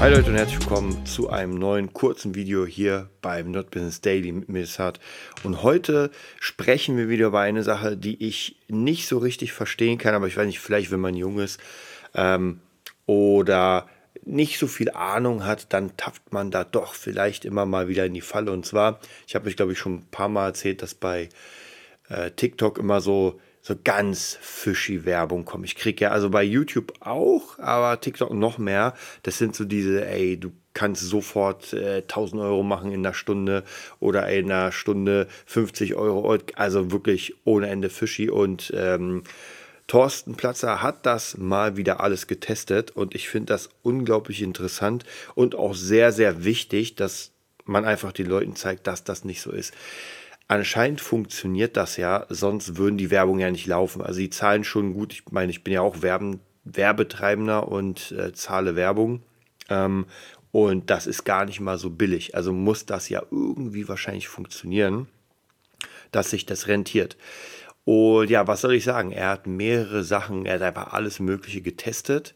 Hi Leute und herzlich willkommen zu einem neuen kurzen Video hier beim Not Business Daily mit mir Sad. Und heute sprechen wir wieder über eine Sache, die ich nicht so richtig verstehen kann, aber ich weiß nicht, vielleicht wenn man jung ist ähm, oder nicht so viel Ahnung hat, dann tappt man da doch vielleicht immer mal wieder in die Falle. Und zwar, ich habe euch glaube ich schon ein paar Mal erzählt, dass bei äh, TikTok immer so so ganz fishy Werbung kommt. Ich kriege ja also bei YouTube auch, aber TikTok noch mehr. Das sind so diese, ey, du kannst sofort äh, 1000 Euro machen in einer Stunde oder in einer Stunde 50 Euro. Also wirklich ohne Ende fishy und ähm, Thorsten Platzer hat das mal wieder alles getestet und ich finde das unglaublich interessant und auch sehr, sehr wichtig, dass man einfach den Leuten zeigt, dass das nicht so ist anscheinend funktioniert das ja, sonst würden die Werbung ja nicht laufen. Also die zahlen schon gut. Ich meine, ich bin ja auch Werben, Werbetreibender und äh, zahle Werbung. Ähm, und das ist gar nicht mal so billig. Also muss das ja irgendwie wahrscheinlich funktionieren, dass sich das rentiert. Und ja, was soll ich sagen? Er hat mehrere Sachen, er hat einfach alles Mögliche getestet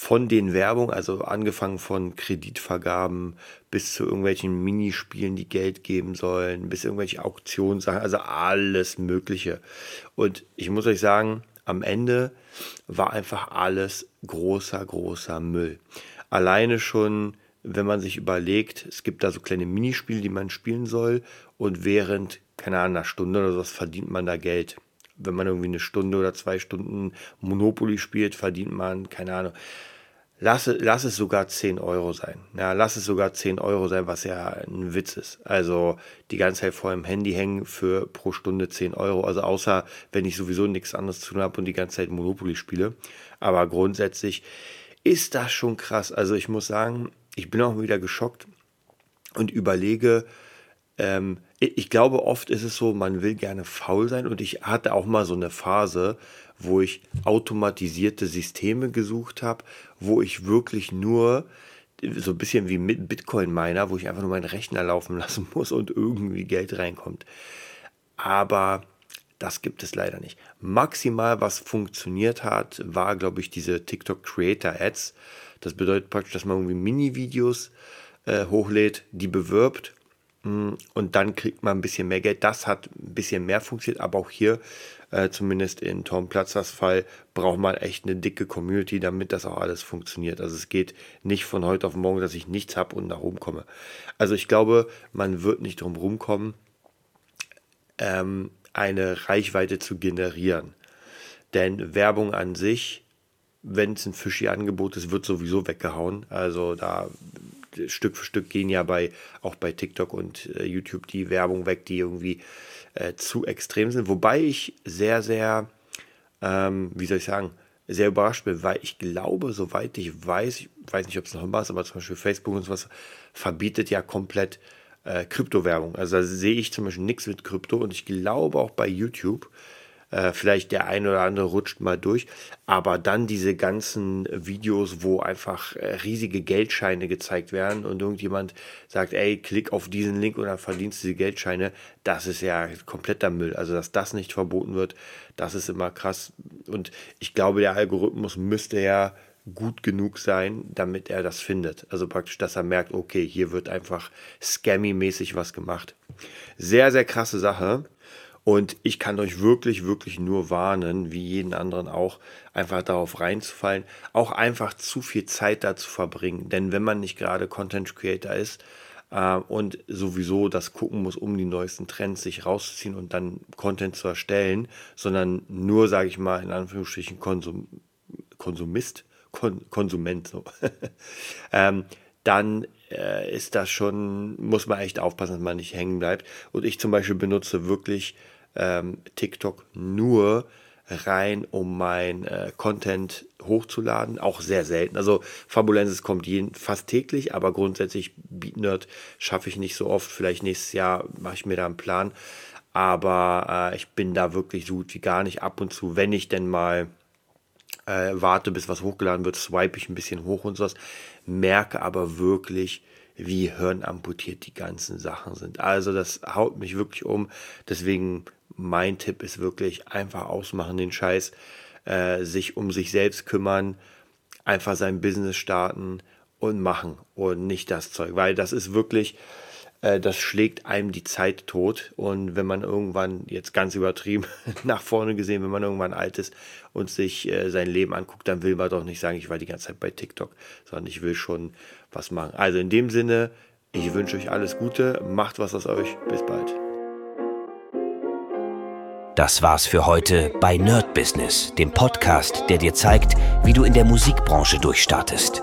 von den Werbungen, also angefangen von Kreditvergaben bis zu irgendwelchen Minispielen, die Geld geben sollen, bis irgendwelche Auktionssachen, also alles Mögliche. Und ich muss euch sagen, am Ende war einfach alles großer, großer Müll. Alleine schon, wenn man sich überlegt, es gibt da so kleine Minispiele, die man spielen soll und während, keine Ahnung, einer Stunde oder sowas verdient man da Geld wenn man irgendwie eine Stunde oder zwei Stunden Monopoly spielt, verdient man, keine Ahnung, lass, lass es sogar 10 Euro sein. Ja, lass es sogar 10 Euro sein, was ja ein Witz ist. Also die ganze Zeit vor dem Handy hängen für pro Stunde 10 Euro. Also außer, wenn ich sowieso nichts anderes zu tun habe und die ganze Zeit Monopoly spiele. Aber grundsätzlich ist das schon krass. Also ich muss sagen, ich bin auch wieder geschockt und überlege, ähm, ich glaube, oft ist es so, man will gerne faul sein und ich hatte auch mal so eine Phase, wo ich automatisierte Systeme gesucht habe, wo ich wirklich nur so ein bisschen wie mit Bitcoin-Miner, wo ich einfach nur meinen Rechner laufen lassen muss und irgendwie Geld reinkommt. Aber das gibt es leider nicht. Maximal, was funktioniert hat, war, glaube ich, diese TikTok Creator Ads. Das bedeutet praktisch, dass man irgendwie Mini-Videos äh, hochlädt, die bewirbt und dann kriegt man ein bisschen mehr Geld. Das hat ein bisschen mehr funktioniert, aber auch hier, äh, zumindest in Tom Platzers Fall, braucht man echt eine dicke Community, damit das auch alles funktioniert. Also es geht nicht von heute auf morgen, dass ich nichts habe und nach oben komme. Also ich glaube, man wird nicht drum rumkommen, ähm, eine Reichweite zu generieren. Denn Werbung an sich, wenn es ein fishy Angebot ist, wird sowieso weggehauen. Also da Stück für Stück gehen ja bei auch bei TikTok und äh, YouTube die Werbung weg, die irgendwie äh, zu extrem sind. Wobei ich sehr, sehr, ähm, wie soll ich sagen, sehr überrascht bin, weil ich glaube, soweit ich weiß, ich weiß nicht, ob es noch immer ist, aber zum Beispiel Facebook und sowas verbietet ja komplett äh, Kryptowährung. Also da sehe ich zum Beispiel nichts mit Krypto und ich glaube auch bei YouTube äh, vielleicht der eine oder andere rutscht mal durch. Aber dann diese ganzen Videos, wo einfach äh, riesige Geldscheine gezeigt werden und irgendjemand sagt, ey, klick auf diesen Link und dann verdienst du die Geldscheine, das ist ja kompletter Müll. Also, dass das nicht verboten wird, das ist immer krass. Und ich glaube, der Algorithmus müsste ja gut genug sein, damit er das findet. Also praktisch, dass er merkt, okay, hier wird einfach scammy-mäßig was gemacht. Sehr, sehr krasse Sache. Und ich kann euch wirklich, wirklich nur warnen, wie jeden anderen auch, einfach darauf reinzufallen, auch einfach zu viel Zeit da zu verbringen. Denn wenn man nicht gerade Content Creator ist äh, und sowieso das gucken muss, um die neuesten Trends sich rauszuziehen und dann Content zu erstellen, sondern nur, sage ich mal, in Anführungsstrichen Konsum, Konsumist, Kon, Konsument, so, ähm, dann äh, ist das schon, muss man echt aufpassen, dass man nicht hängen bleibt. Und ich zum Beispiel benutze wirklich ähm, TikTok nur rein, um mein äh, Content hochzuladen. Auch sehr selten. Also Fabulensis kommt jeden, fast täglich, aber grundsätzlich Beat Nerd schaffe ich nicht so oft. Vielleicht nächstes Jahr mache ich mir da einen Plan. aber äh, ich bin da wirklich so gut wie gar nicht ab und zu, wenn ich denn mal äh, warte, bis was hochgeladen wird, swipe ich ein bisschen hoch und sowas, merke aber wirklich, wie hirnamputiert die ganzen Sachen sind. Also das haut mich wirklich um. Deswegen mein Tipp ist wirklich einfach ausmachen den Scheiß, äh, sich um sich selbst kümmern, einfach sein Business starten und machen und nicht das Zeug, weil das ist wirklich, äh, das schlägt einem die Zeit tot und wenn man irgendwann, jetzt ganz übertrieben, nach vorne gesehen, wenn man irgendwann alt ist und sich äh, sein Leben anguckt, dann will man doch nicht sagen, ich war die ganze Zeit bei TikTok, sondern ich will schon was machen. Also in dem Sinne, ich wünsche euch alles Gute, macht was aus euch, bis bald. Das war's für heute bei Nerd Business, dem Podcast, der dir zeigt, wie du in der Musikbranche durchstartest.